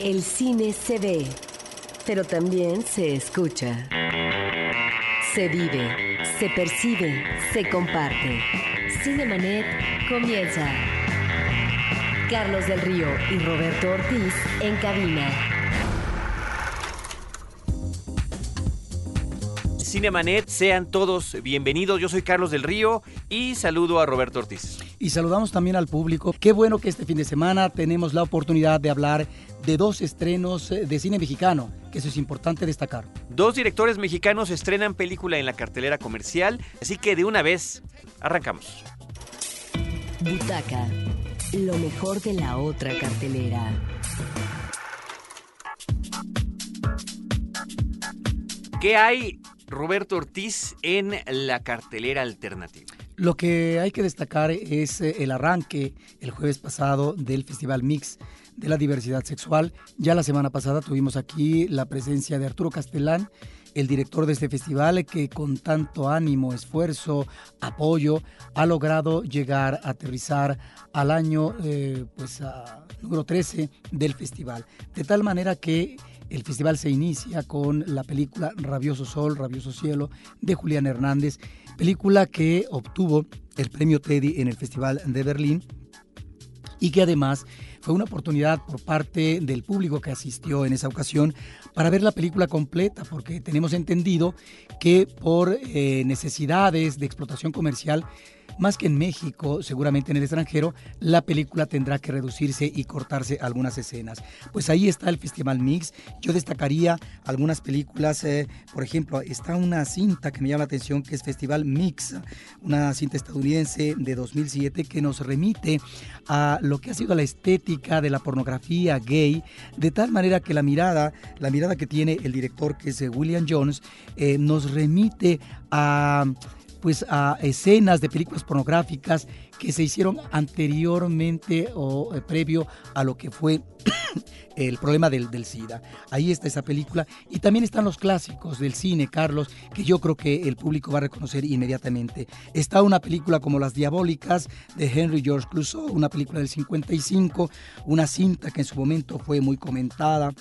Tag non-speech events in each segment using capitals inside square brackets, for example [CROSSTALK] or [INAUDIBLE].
El cine se ve, pero también se escucha. Se vive, se percibe, se comparte. Cinemanet comienza. Carlos del Río y Roberto Ortiz en cabina. Cinemanet, sean todos bienvenidos. Yo soy Carlos del Río y saludo a Roberto Ortiz. Y saludamos también al público. Qué bueno que este fin de semana tenemos la oportunidad de hablar de dos estrenos eh, de cine mexicano, que eso es importante destacar. Dos directores mexicanos estrenan película en la cartelera comercial, así que de una vez arrancamos. Butaca, lo mejor de la otra cartelera. ¿Qué hay, Roberto Ortiz, en la cartelera alternativa? Lo que hay que destacar es eh, el arranque el jueves pasado del Festival Mix de la Diversidad Sexual. Ya la semana pasada tuvimos aquí la presencia de Arturo Castellán, el director de este festival que con tanto ánimo, esfuerzo, apoyo ha logrado llegar a aterrizar al año eh, pues, número 13 del festival. De tal manera que el festival se inicia con la película Rabioso Sol, Rabioso Cielo de Julián Hernández, película que obtuvo el premio Teddy en el Festival de Berlín y que además fue una oportunidad por parte del público que asistió en esa ocasión para ver la película completa, porque tenemos entendido que por eh, necesidades de explotación comercial, más que en México, seguramente en el extranjero, la película tendrá que reducirse y cortarse algunas escenas. Pues ahí está el Festival Mix. Yo destacaría algunas películas, eh, por ejemplo, está una cinta que me llama la atención que es Festival Mix, una cinta estadounidense de 2007 que nos remite a lo que ha sido la estética de la pornografía gay, de tal manera que la mirada, la mirada que tiene el director que es eh, William Jones, eh, nos remite a pues a escenas de películas pornográficas que se hicieron anteriormente o eh, previo a lo que fue [COUGHS] el problema del, del, SIDA. Ahí está esa película. Y también están los clásicos del cine, Carlos, que yo creo que el público va a reconocer inmediatamente. Está una película como Las Diabólicas de Henry George Clouseau, una película del 55, una cinta que en su momento fue muy comentada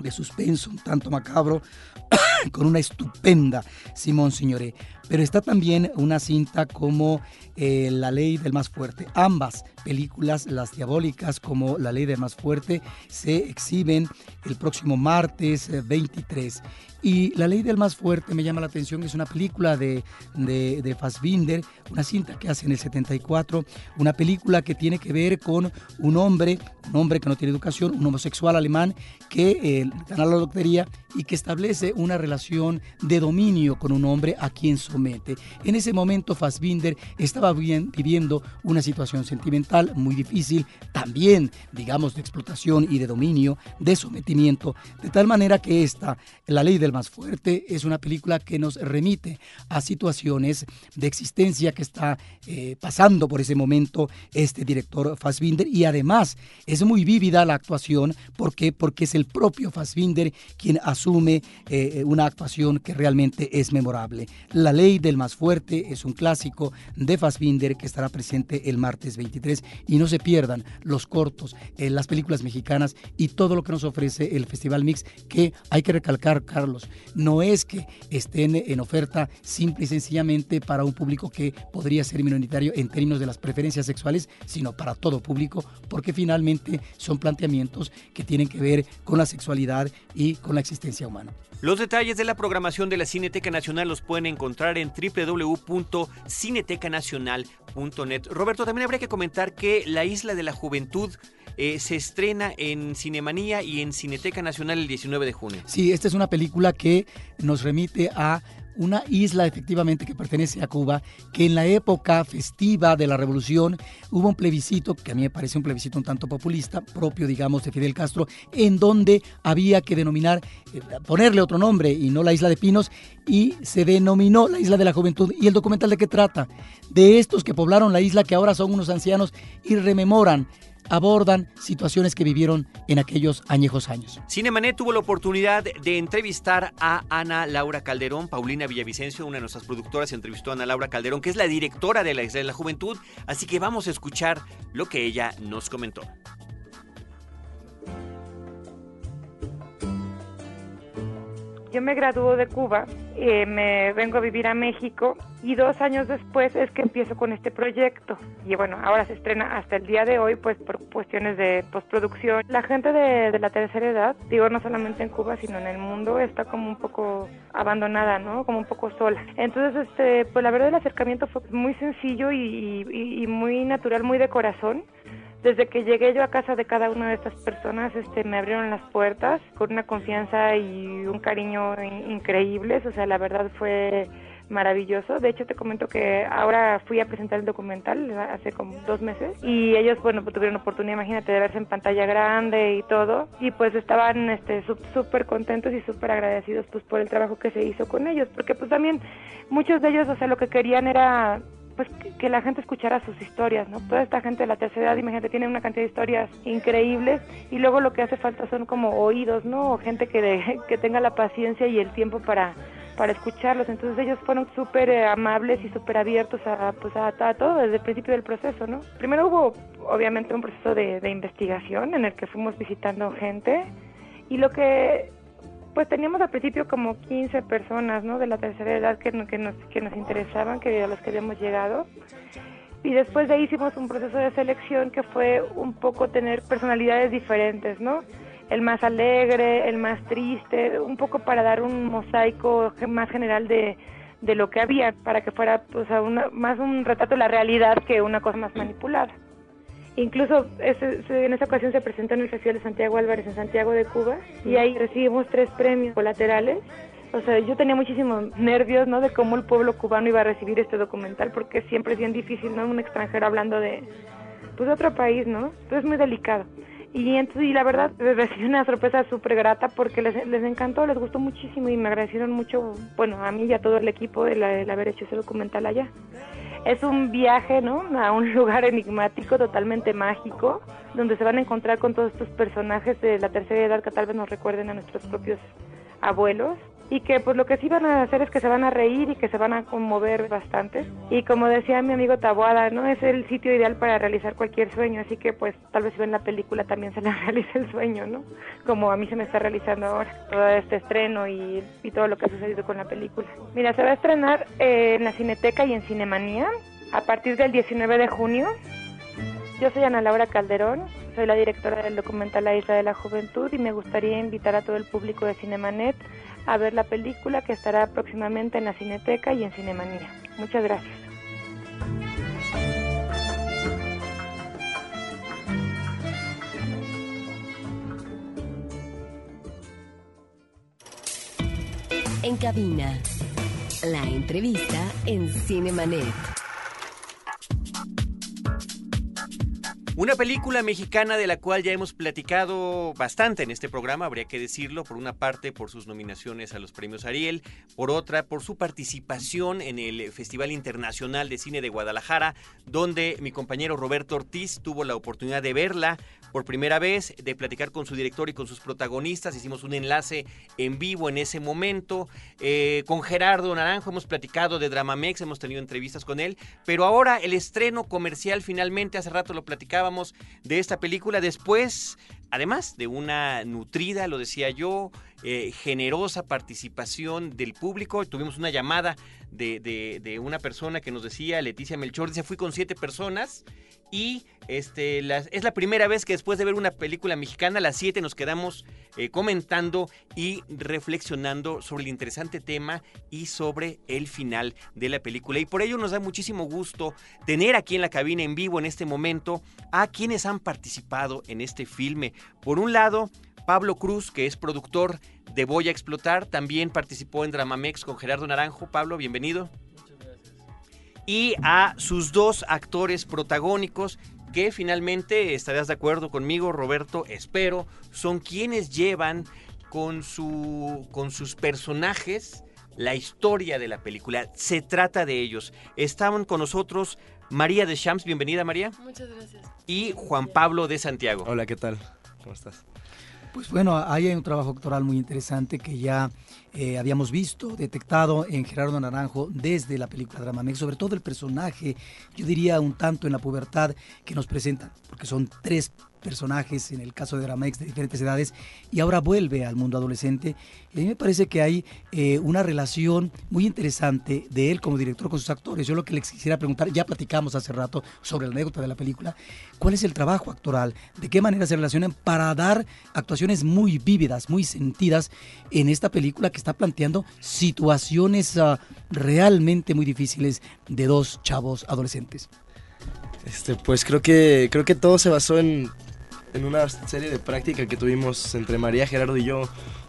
de suspenso, un tanto macabro, [COUGHS] con una estupenda Simón Signoret. Pero está también una cinta como eh, La Ley del Más Fuerte. Ambas películas, las diabólicas como La Ley del Más Fuerte, se exhiben el próximo martes 23. Eh, y La Ley del Más Fuerte me llama la atención, es una película de, de, de Fassbinder, una cinta que hace en el 74, una película que tiene que ver con un hombre, un hombre que no tiene educación, un homosexual alemán que eh, gana la lotería y que establece una relación de dominio con un hombre a quien somete. En ese momento Fassbinder estaba viviendo una situación sentimental muy difícil, también, digamos, de explotación y de dominio, de sometimiento, de tal manera que esta, La Ley del más fuerte es una película que nos remite a situaciones de existencia que está eh, pasando por ese momento este director Fassbinder y además es muy vívida la actuación ¿por qué? porque es el propio Fassbinder quien asume eh, una actuación que realmente es memorable. La ley del más fuerte es un clásico de Fassbinder que estará presente el martes 23 y no se pierdan los cortos, eh, las películas mexicanas y todo lo que nos ofrece el Festival Mix que hay que recalcar Carlos no es que estén en oferta simple y sencillamente para un público que podría ser minoritario en términos de las preferencias sexuales, sino para todo público, porque finalmente son planteamientos que tienen que ver con la sexualidad y con la existencia humana. Los detalles de la programación de la Cineteca Nacional los pueden encontrar en www.cinetecanacional.net. Roberto, también habría que comentar que La Isla de la Juventud eh, se estrena en Cinemanía y en Cineteca Nacional el 19 de junio. Sí, esta es una película que nos remite a una isla efectivamente que pertenece a Cuba, que en la época festiva de la revolución hubo un plebiscito, que a mí me parece un plebiscito un tanto populista, propio digamos de Fidel Castro, en donde había que denominar, eh, ponerle otro nombre y no la isla de Pinos, y se denominó la isla de la juventud. ¿Y el documental de qué trata? De estos que poblaron la isla, que ahora son unos ancianos y rememoran abordan situaciones que vivieron en aquellos añejos años. Cinemanet tuvo la oportunidad de entrevistar a Ana Laura Calderón. Paulina Villavicencio, una de nuestras productoras, entrevistó a Ana Laura Calderón, que es la directora de la Isla de la Juventud. Así que vamos a escuchar lo que ella nos comentó. Yo me graduó de Cuba, eh, me vengo a vivir a México y dos años después es que empiezo con este proyecto. Y bueno, ahora se estrena hasta el día de hoy, pues por cuestiones de postproducción. La gente de, la tercera edad, digo no solamente en Cuba, sino en el mundo, está como un poco abandonada, ¿no? Como un poco sola. Entonces, este, pues la verdad el acercamiento fue muy sencillo y, muy natural, muy de corazón desde que llegué yo a casa de cada una de estas personas, este, me abrieron las puertas con una confianza y un cariño increíbles. O sea, la verdad fue maravilloso. De hecho, te comento que ahora fui a presentar el documental hace como dos meses y ellos, bueno, pues tuvieron oportunidad, imagínate, de verse en pantalla grande y todo. Y pues estaban este súper contentos y súper agradecidos pues por el trabajo que se hizo con ellos, porque pues también muchos de ellos, o sea, lo que querían era pues que, la gente escuchara sus historias, ¿no? Toda esta gente de la tercera edad, imagínate, tiene una cantidad de historias increíbles y luego lo que hace falta son como oídos, ¿no? Gente que, [LAUGHS] que tenga la paciencia y el tiempo para para escucharlos. Entonces ellos fueron súper eh, amables y súper abiertos a, pues a, todo desde el principio del proceso, ¿no? Primero hubo obviamente un proceso de, de investigación en el que fuimos visitando gente y lo que pues teníamos al principio como 15 personas, ¿no? De la tercera edad que, que, nos, nos interesaban, que a los que habíamos llegado. Y después de ahí hicimos un proceso de selección que fue un poco tener personalidades diferentes, ¿no? El más alegre, el más triste, un poco para dar un mosaico más general de, de lo que había, para que fuera pues, una, más un retrato de la realidad que una cosa más manipulada. Incluso en esa ocasión se presentó en el Festival de Santiago Álvarez en Santiago de Cuba y ahí recibimos tres premios colaterales. O sea, yo tenía muchísimos nervios, ¿no? De cómo el pueblo cubano iba a recibir este documental porque siempre es bien difícil, ¿no? Un extranjero hablando de, pues, otro país, ¿no? Entonces es muy delicado. Y, entonces, y la verdad recibí una sorpresa súper grata porque les, les encantó, les gustó muchísimo y me agradecieron mucho, bueno, a mí y a todo el equipo de, de haber hecho ese documental allá. Es un viaje, ¿no? A un [LAUGHS] lugar enigmático, totalmente mágico, donde se van a encontrar con todos estos personajes de la tercera edad que tal vez nos recuerden a nuestros propios abuelos y que pues lo que sí van a hacer es que se van a reír y que se van a conmover bastante. Y como decía mi amigo Tabuada no es el sitio ideal para realizar cualquier sueño así que pues tal vez si ven la película también se les [LAUGHS] realice el sueño no como a mí se me está realizando ahora todo este estreno y, y todo lo que ha sucedido con la película. Mira se va a estrenar eh, en la Cineteca y en Cinemanía a partir del 19 de junio. Yo soy Ana Laura Calderón soy la directora del documental La Isla de la Juventud y me gustaría invitar a todo el público de Cinemanet a ver la película que estará próximamente en la Cineteca y en Cinemanía. Muchas gracias. En cabina, la entrevista en Cinemanet. Una película mexicana de la cual ya hemos platicado bastante en este programa, habría que decirlo, por una parte por sus nominaciones a los premios Ariel, por otra por su participación en el Festival Internacional de Cine de Guadalajara, donde mi compañero Roberto Ortiz tuvo la oportunidad de verla por primera vez, de platicar con su director y con sus protagonistas. Hicimos un enlace en vivo en ese momento. Eh, con Gerardo Naranjo hemos platicado de Dramamex, hemos tenido entrevistas con él. Pero ahora el estreno comercial finalmente, hace rato lo platicábamos de esta película. Después además de una nutrida, lo decía yo, eh, generosa participación del público. Tuvimos una llamada de, de, una persona que nos decía, Leticia Melchor, dice, fui con siete personas y este, es la primera vez que después de ver una película mexicana, las siete nos quedamos eh, comentando y reflexionando sobre el interesante tema y sobre el final de la película. Y por ello nos da muchísimo gusto tener aquí en la cabina en vivo en este momento a quienes han participado en este filme. Por un lado, Pablo Cruz, que es productor de Voy a Explotar, también participó en Dramamex con Gerardo Naranjo. Pablo, bienvenido. Y a sus dos actores protagónicos, que finalmente, estarás de acuerdo conmigo, Roberto, espero, son quienes llevan con, su, con sus personajes la historia de la película. Se trata de ellos. Estaban con nosotros María de Shams, bienvenida María. Muchas gracias. Y Juan Pablo de Santiago. Hola, ¿qué tal? ¿Cómo estás? Pues bueno, ahí hay un trabajo actoral muy interesante que ya eh, habíamos visto, detectado en Gerardo Naranjo desde la película Dramamex, sobre todo el personaje, yo diría un tanto en la pubertad que nos presentan, porque son tres personajes, en el caso de Dramex, de diferentes edades, y ahora vuelve al mundo adolescente. Y a mí me parece que hay eh, una relación muy interesante de él como director con sus actores. Yo lo que les quisiera preguntar, ya platicamos hace rato sobre la anécdota de la película, ¿cuál es el trabajo actoral? ¿De qué manera se relacionan para dar actuaciones muy vívidas, muy sentidas en esta película que está planteando situaciones uh, realmente muy difíciles de dos chavos adolescentes? Este, pues creo que, creo que todo se basó en, en una serie de práctica que tuvimos entre María, Gerardo y yo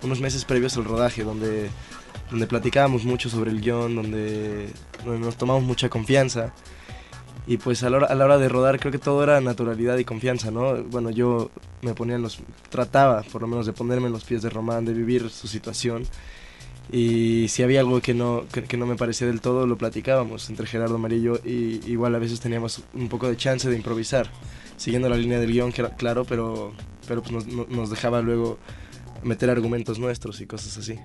unos meses previos al rodaje, donde, donde platicábamos mucho sobre el guion, donde, donde nos tomamos mucha confianza. Y pues a la, hora, a la hora de rodar creo que todo era naturalidad y confianza, ¿no? Bueno, yo me ponía en los... trataba por lo menos de ponerme en los pies de Román, de vivir su situación. Y si había algo que no, que, que no me parecía del todo, lo platicábamos entre Gerardo María y igual a veces teníamos un poco de chance de improvisar, siguiendo la línea del guion, claro, pero, pero pues nos, nos dejaba luego meter argumentos nuestros y cosas así.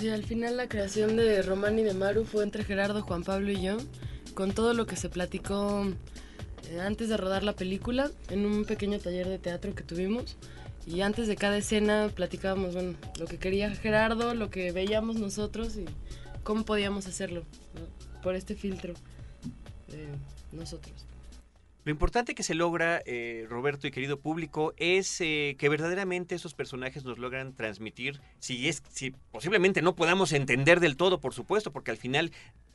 Sí, al final la creación de Román y de Maru fue entre Gerardo, Juan Pablo y yo, con todo lo que se platicó eh, antes de rodar la película en un pequeño taller de teatro que tuvimos. Y antes de cada escena platicábamos, bueno, lo que quería Gerardo, lo que veíamos nosotros y cómo podíamos hacerlo ¿no? por este filtro nosotros. Lo importante que se logra, eh, Roberto y querido público, es eh, que verdaderamente esos personajes nos logran transmitir, si es, si posiblemente no podamos entender del todo, por supuesto, porque al final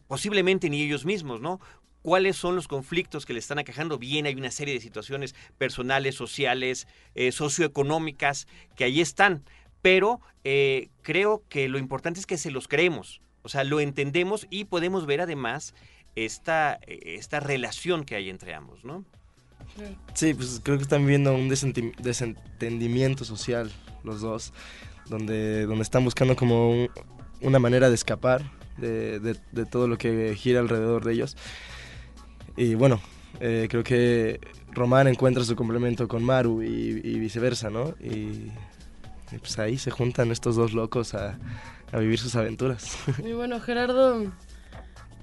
posiblemente ni ellos mismos, ¿no? Cuáles son los conflictos que le están aquejando. Bien, hay una serie de situaciones personales, sociales, eh, socioeconómicas que ahí están, pero eh, creo que lo importante es que se los creemos, o sea, lo entendemos y podemos ver además esta, esta relación que hay entre ambos, ¿no? Sí, pues creo que están viviendo un desentendimiento social los dos, donde, donde están buscando como un, una manera de escapar de, de, todo lo que gira alrededor de ellos. Y bueno, eh, creo que Román encuentra su complemento con Maru y, viceversa, ¿no? Y, pues ahí se juntan estos dos locos a, a vivir sus aventuras. [LAUGHS] Y bueno, Gerardo,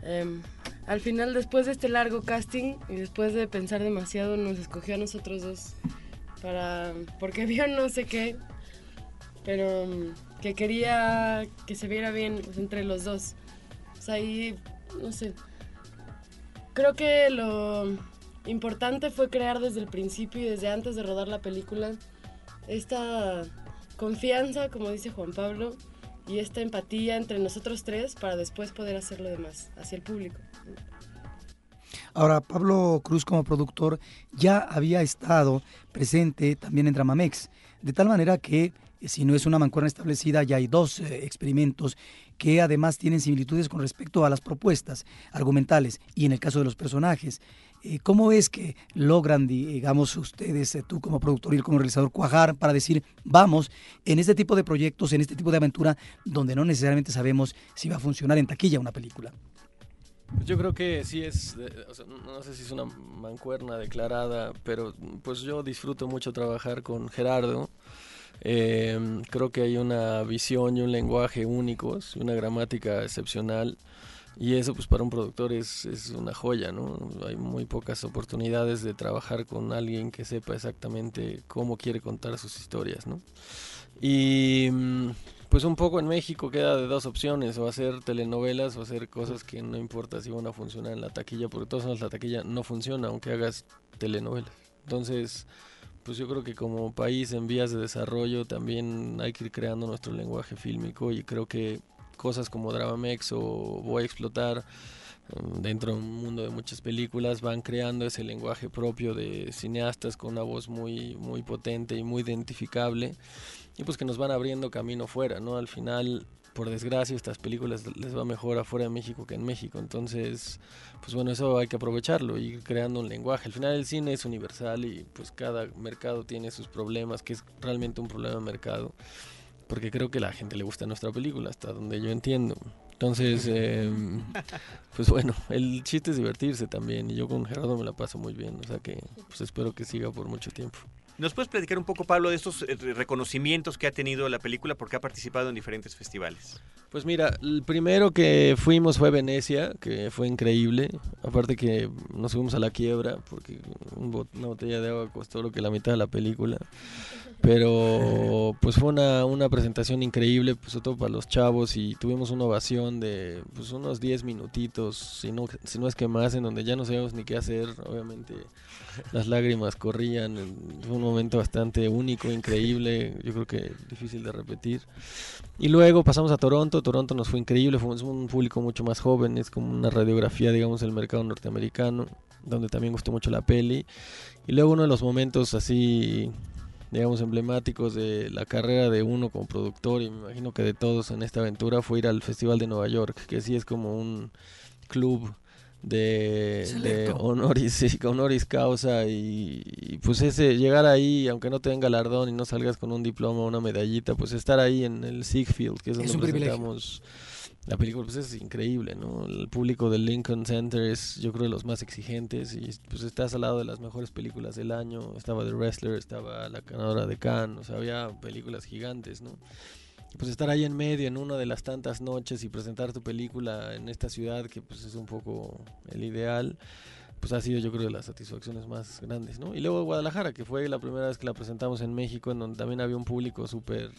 eh, al final después de este largo casting y después de pensar demasiado, nos escogió a nosotros dos para porque [LAUGHS] vio no sé qué, pero que quería que se viera bien entre los dos. O ahí, no sé, creo que lo importante fue crear desde el principio y desde antes de rodar la película esta confianza, como dice Juan Pablo, y esta empatía entre nosotros tres para después poder hacer lo demás hacia el público. Ahora, Pablo Cruz como productor ya había estado presente también en Dramamex, de tal manera que si no es una mancuerna establecida, ya hay dos eh, experimentos que además tienen similitudes con respecto a las propuestas argumentales y en el caso de los personajes. Eh, ¿Cómo es que logran, digamos, ustedes, eh, tú como productor y como realizador, cuajar para decir, vamos, en este tipo de proyectos, en este tipo de aventura, donde no necesariamente sabemos si va a funcionar en taquilla una película? Yo creo que sí es, no sé si es una mancuerna declarada, pero pues yo disfruto mucho trabajar con Gerardo. Eh, creo que hay una visión y un lenguaje únicos, una gramática excepcional. Y eso pues para un productor es, es, una joya, ¿no? Hay muy pocas oportunidades de trabajar con alguien que sepa exactamente cómo quiere contar sus historias, ¿no? Y pues un poco en México queda de dos opciones, o hacer telenovelas o hacer cosas que no importa si van a funcionar en la taquilla, porque todos modos la taquilla no funciona aunque hagas telenovelas. Entonces, pues yo creo que como país en vías de desarrollo también hay que ir creando nuestro lenguaje fílmico y creo que cosas como Dramamex o Voy a explotar dentro de un mundo de muchas películas van creando ese lenguaje propio de cineastas con una voz muy muy potente y muy identificable y pues que nos van abriendo camino fuera, ¿no? Al final, por desgracia, estas películas les va mejor afuera de México que en México, entonces, pues bueno, eso hay que aprovecharlo y ir creando un lenguaje. Al final el cine es universal y pues cada mercado tiene sus problemas, que es realmente un problema de mercado, porque creo que a la gente le gusta nuestra película, hasta donde yo entiendo. Entonces, eh, [LAUGHS] pues bueno, el chiste es divertirse también y yo con Gerardo me la paso muy bien, o sea que pues espero que siga por mucho tiempo. ¿Nos puedes platicar un poco, Pablo, de estos eh, reconocimientos que ha tenido la película porque ha participado en diferentes festivales? Pues mira, el primero que fuimos fue Venecia, que fue increíble. Aparte que nos fuimos a la quiebra porque una botella de agua costó lo que la mitad de la película. Pero [LAUGHS] pues fue una, una presentación increíble, pues sobre todo para los chavos y tuvimos una ovación de pues unos 10 minutitos, si no, si no es que más, en donde ya no sabíamos ni qué hacer, obviamente las lágrimas corrían, fue un momento bastante único, increíble, yo creo que difícil de repetir. Y luego pasamos a Toronto, Toronto nos fue increíble, fue un público mucho más joven, es como una radiografía, digamos, del mercado norteamericano, donde también gustó mucho la peli. Y luego uno de los momentos así digamos, emblemáticos de la carrera de uno como productor y me imagino que de todos en esta aventura fue ir al Festival de Nueva York, que sí es como un club de, de honoris, [LAUGHS] honoris causa y, pues ese llegar ahí, aunque no te den galardón y no salgas con un diploma o una medallita, pues estar ahí en el Sigfield, que es donde presentamos la película pues es increíble, ¿no? El público del Lincoln Center es yo creo de los más exigentes y pues estás al lado de las mejores películas del año, estaba The Wrestler, estaba La ganadora de Cannes, o sea, había películas gigantes, ¿no? Pues estar ahí en medio en una de las tantas noches y presentar tu película en esta ciudad que pues es un poco el ideal pues ha sido yo creo de las satisfacciones más grandes, ¿no? Y luego Guadalajara, que fue la primera vez que la presentamos en México, en donde también había un público súper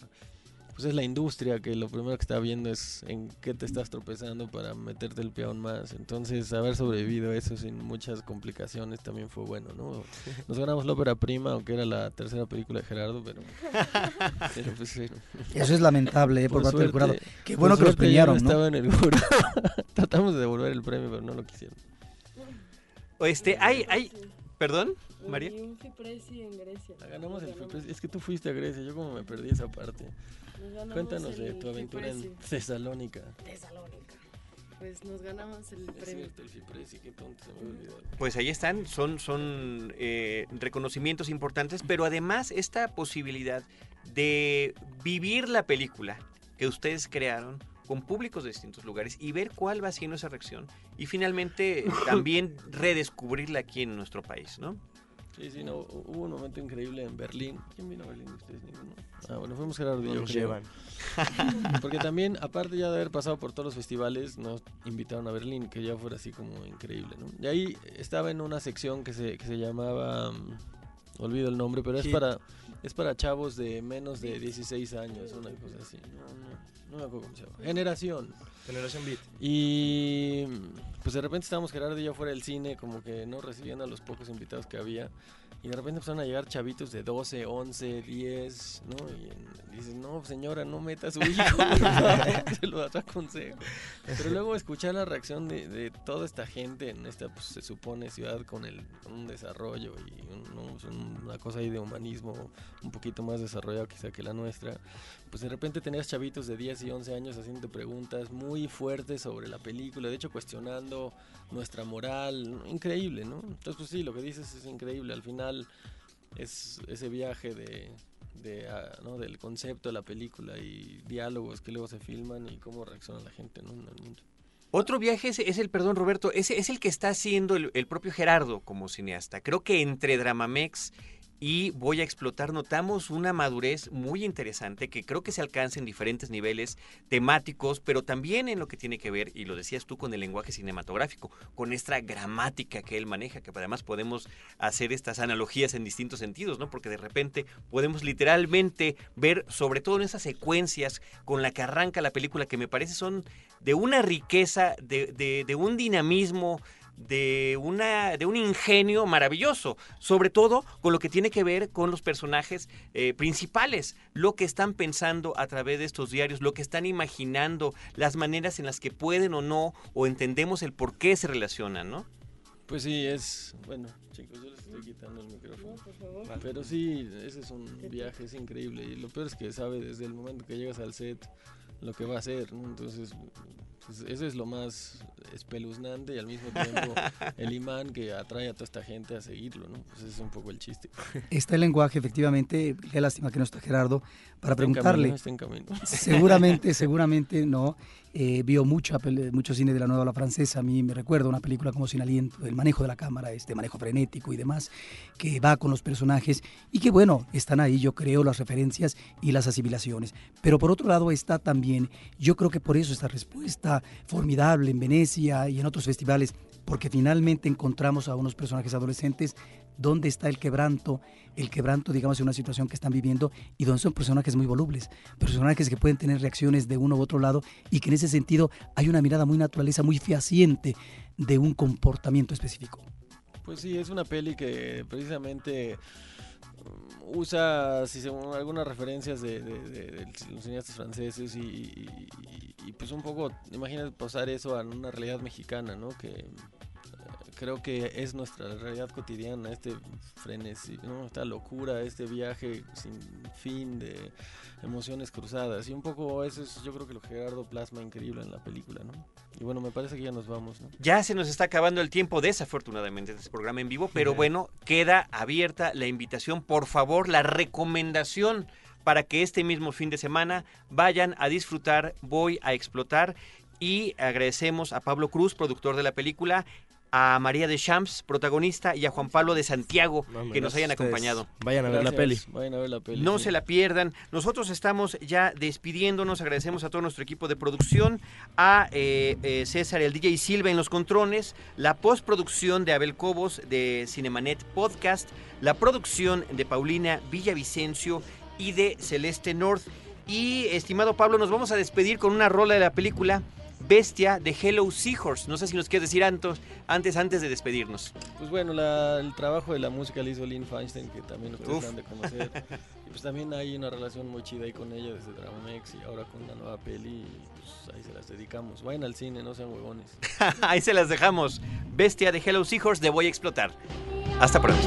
pues es la industria que lo primero que está viendo es en qué te estás tropezando para meterte el peón más. Entonces, haber sobrevivido a eso sin muchas complicaciones también fue bueno, ¿no? [LAUGHS] Nos ganamos la ópera prima, aunque era la tercera película de Gerardo, pero... [LAUGHS] Pues, eso es lamentable, ¿eh? por, parte del jurado. Qué bueno que los premiaron, ¿no? Estaba en el [LAUGHS] Tratamos de devolver el premio, pero no lo quisieron. Este, hay, hay... ¿Perdón? María. Un Fipresi en Grecia. La ganamos el Fipresi. Es que tú fuiste a Grecia, yo como me perdí esa parte. Cuéntanos de tu aventura en Tesalónica. Tesalónica. Pues nos ganamos el premio. Pues ahí están, son, son eh, reconocimientos importantes, pero además esta posibilidad de vivir la película que ustedes crearon con públicos de distintos lugares y ver cuál va siendo esa reacción y finalmente [LAUGHS] también redescubrirla aquí en nuestro país, ¿no? Sí, sí, no, hubo un momento increíble en Berlín. ¿Quién vino a Berlín? ¿Ustedes ninguno? Ah, bueno, fuimos Gerardo y yo. llevan. [LAUGHS] Porque también, aparte ya de haber pasado por todos los festivales, nos invitaron a Berlín, que ya fuera así como increíble, ¿no? Y ahí estaba en una sección que se, que se llamaba... Mm, olvido el nombre, pero es para es para chavos de menos de 16 años, una cosa así. No, me acuerdo cómo se llama. Generación. Generación Beat. Y pues de repente estábamos Gerardo y yo fuera del cine, como que no recibiendo a los pocos invitados que había. Y de repente empezaron a llegar chavitos de 12, 11, 10, ¿no? Y dices, no, señora, no meta a su hijo, [LAUGHS] [LAUGHS] se lo aconsejo. Pero luego escuchar la reacción de, toda esta gente en esta, pues se supone, ciudad con, el, un desarrollo y una cosa ahí de humanismo un poquito más desarrollado quizá que la nuestra, pues de repente tenías chavitos de 10 y 11 años haciendo preguntas muy fuertes sobre la película, de hecho cuestionando nuestra moral, increíble, ¿no? Entonces, pues sí, lo que dices es increíble, al final es ese viaje de, ah, ¿no? del concepto de la película y diálogos que luego se filman y cómo reacciona la gente en el mundo. Otro viaje es, el, perdón Roberto, ese es el que está haciendo el, el propio Gerardo como cineasta. Creo que entre Dramamex y voy a explotar, notamos una madurez muy interesante que creo que se alcanza en diferentes niveles temáticos, pero también en lo que tiene que ver, y lo decías tú, con el lenguaje cinematográfico, con esta gramática que él maneja, que además podemos hacer estas analogías en distintos sentidos, ¿no? Porque de repente podemos literalmente ver, sobre todo en esas secuencias con la que arranca la película, que me parece son de una riqueza, de, de, de un dinamismo, de, una, de un ingenio maravilloso, sobre todo con lo que tiene que ver con los personajes eh, principales, lo que están pensando a través de estos diarios, lo que están imaginando, las maneras en las que pueden o no, o entendemos el por qué se relacionan, ¿no? Pues sí, es, bueno, chicos, yo les estoy quitando el micrófono. Pero sí, ese es un viaje, es increíble. Y lo peor es que sabe desde el momento que llegas al set lo que va a hacer, Entonces, pues, eso es lo más espeluznante y al mismo tiempo [LAUGHS] el imán que atrae a toda esta gente a seguirlo, ¿no? Pues ese es un poco el chiste. Está el lenguaje, efectivamente, qué lástima que no está Gerardo, para preguntarle. está en camino. Seguramente, [LAUGHS] seguramente no. Eh, vio mucho, mucho cine de la nueva la francesa, a mí me recuerda una película como Sin Aliento, el manejo de la cámara, este manejo frenético y demás que va con los personajes y que bueno, están ahí yo creo las referencias y las asimilaciones. Pero por otro lado está también, yo creo que por eso esta respuesta formidable en Venecia y en otros festivales, porque finalmente encontramos a unos personajes adolescentes donde está el quebranto, el quebranto, digamos, de una situación que están viviendo y donde son personajes muy volubles, personajes que pueden tener reacciones de uno u otro lado y que en ese sentido hay una mirada muy naturaleza, muy fehaciente de un comportamiento específico. Pues sí, es una peli que precisamente mm, usa si algunas referencias de, los cineastas franceses y, pues un poco, imagínate posar eso en una realidad mexicana, ¿no? Que creo que es nuestra realidad cotidiana, este frenesí, esta locura, este viaje sin fin de emociones cruzadas. Y un poco eso es, yo creo que lo que Gerardo plasma increíble en la película, ¿no? Y bueno, me parece que ya nos vamos, ¿no? Ya se nos está acabando el tiempo, desafortunadamente, de este programa en vivo, pero bueno, queda abierta la invitación, por favor, la recomendación para que este mismo fin de semana vayan a disfrutar Voy a explotar y agradecemos a Pablo Cruz, productor de la película, a María de Champs, protagonista, y a Juan Pablo de Santiago, que nos hayan acompañado. Vayan a ver la peli. No se la pierdan. Nosotros estamos ya despidiéndonos. Agradecemos a todo nuestro equipo de producción, a eh, eh, César, el DJ Silva en los controles, la postproducción de Abel Cobos de Cinemanet Podcast, la producción de Paulina Villavicencio y de Celeste North. Y, estimado Pablo, nos vamos a despedir con una rola de la película Bestia de Hello Seahorse. No sé si nos quieres decir antes, antes, antes de despedirnos. Pues bueno, el trabajo de la música lo hizo Lynn Feinstein, que también ustedes han de conocer. [LAUGHS] y pues también hay una relación muy chida ahí con ella desde Dramamex y ahora con la nueva peli. Pues ahí se las dedicamos. Vayan al cine, no sean huevones. [LAUGHS] ahí se las dejamos. Bestia de Hello Seahorse de Voy a Explotar. Hasta pronto.